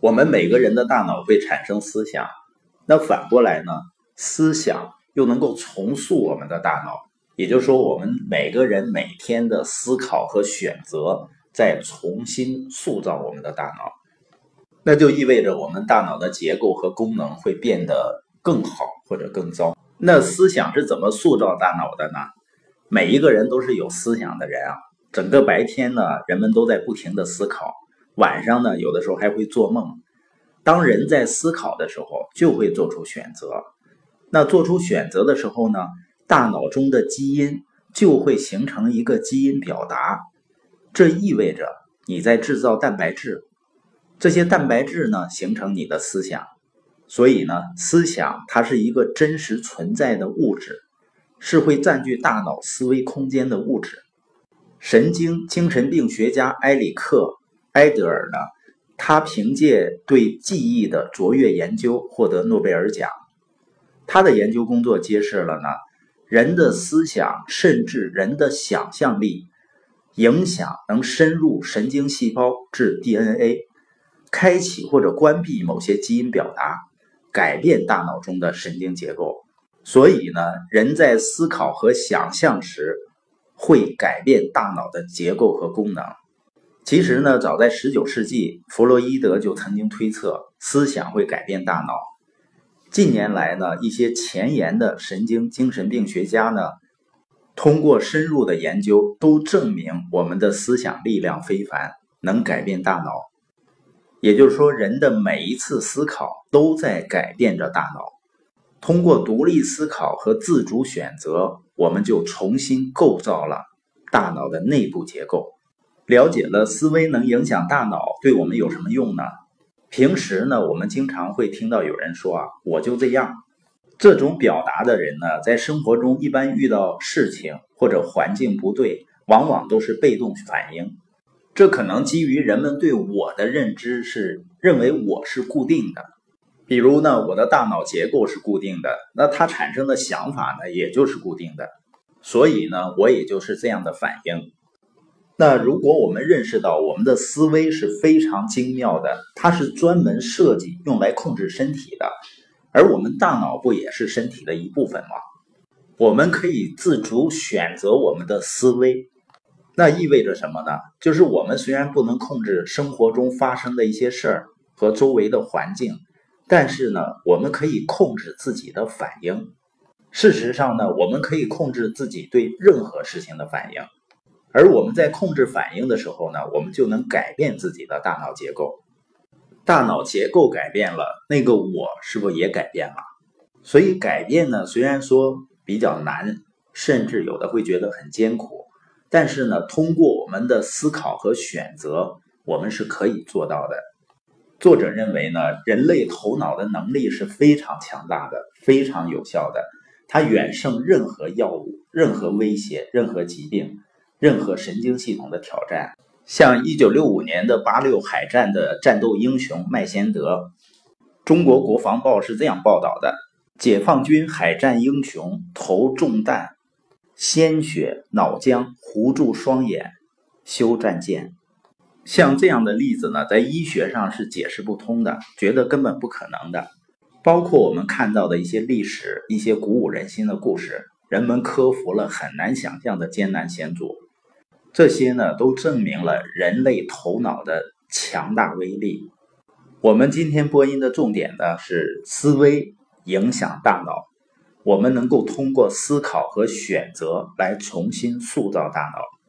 我们每个人的大脑会产生思想，那反过来呢？思想又能够重塑我们的大脑，也就是说，我们每个人每天的思考和选择在重新塑造我们的大脑，那就意味着我们大脑的结构和功能会变得更好或者更糟。那思想是怎么塑造大脑的呢？每一个人都是有思想的人啊，整个白天呢，人们都在不停的思考。晚上呢，有的时候还会做梦。当人在思考的时候，就会做出选择。那做出选择的时候呢，大脑中的基因就会形成一个基因表达。这意味着你在制造蛋白质，这些蛋白质呢，形成你的思想。所以呢，思想它是一个真实存在的物质，是会占据大脑思维空间的物质。神经精神病学家埃里克。埃德尔呢？他凭借对记忆的卓越研究获得诺贝尔奖。他的研究工作揭示了呢，人的思想甚至人的想象力，影响能深入神经细胞至 DNA，开启或者关闭某些基因表达，改变大脑中的神经结构。所以呢，人在思考和想象时，会改变大脑的结构和功能。其实呢，早在十九世纪，弗洛伊德就曾经推测思想会改变大脑。近年来呢，一些前沿的神经精神病学家呢，通过深入的研究，都证明我们的思想力量非凡，能改变大脑。也就是说，人的每一次思考都在改变着大脑。通过独立思考和自主选择，我们就重新构造了大脑的内部结构。了解了思维能影响大脑，对我们有什么用呢？平时呢，我们经常会听到有人说啊，我就这样。这种表达的人呢，在生活中一般遇到事情或者环境不对，往往都是被动反应。这可能基于人们对我的认知是认为我是固定的，比如呢，我的大脑结构是固定的，那它产生的想法呢，也就是固定的，所以呢，我也就是这样的反应。那如果我们认识到我们的思维是非常精妙的，它是专门设计用来控制身体的，而我们大脑不也是身体的一部分吗？我们可以自主选择我们的思维，那意味着什么呢？就是我们虽然不能控制生活中发生的一些事儿和周围的环境，但是呢，我们可以控制自己的反应。事实上呢，我们可以控制自己对任何事情的反应。而我们在控制反应的时候呢，我们就能改变自己的大脑结构。大脑结构改变了，那个我是不是也改变了？所以改变呢，虽然说比较难，甚至有的会觉得很艰苦，但是呢，通过我们的思考和选择，我们是可以做到的。作者认为呢，人类头脑的能力是非常强大的，非常有效的，它远胜任何药物、任何威胁、任何疾病。任何神经系统的挑战，像一九六五年的八六海战的战斗英雄麦先德，中国国防报是这样报道的：解放军海战英雄头中弹，鲜血脑浆糊住双眼，修战舰。像这样的例子呢，在医学上是解释不通的，觉得根本不可能的。包括我们看到的一些历史、一些鼓舞人心的故事，人们克服了很难想象的艰难险阻。这些呢，都证明了人类头脑的强大威力。我们今天播音的重点呢，是思维影响大脑。我们能够通过思考和选择来重新塑造大脑。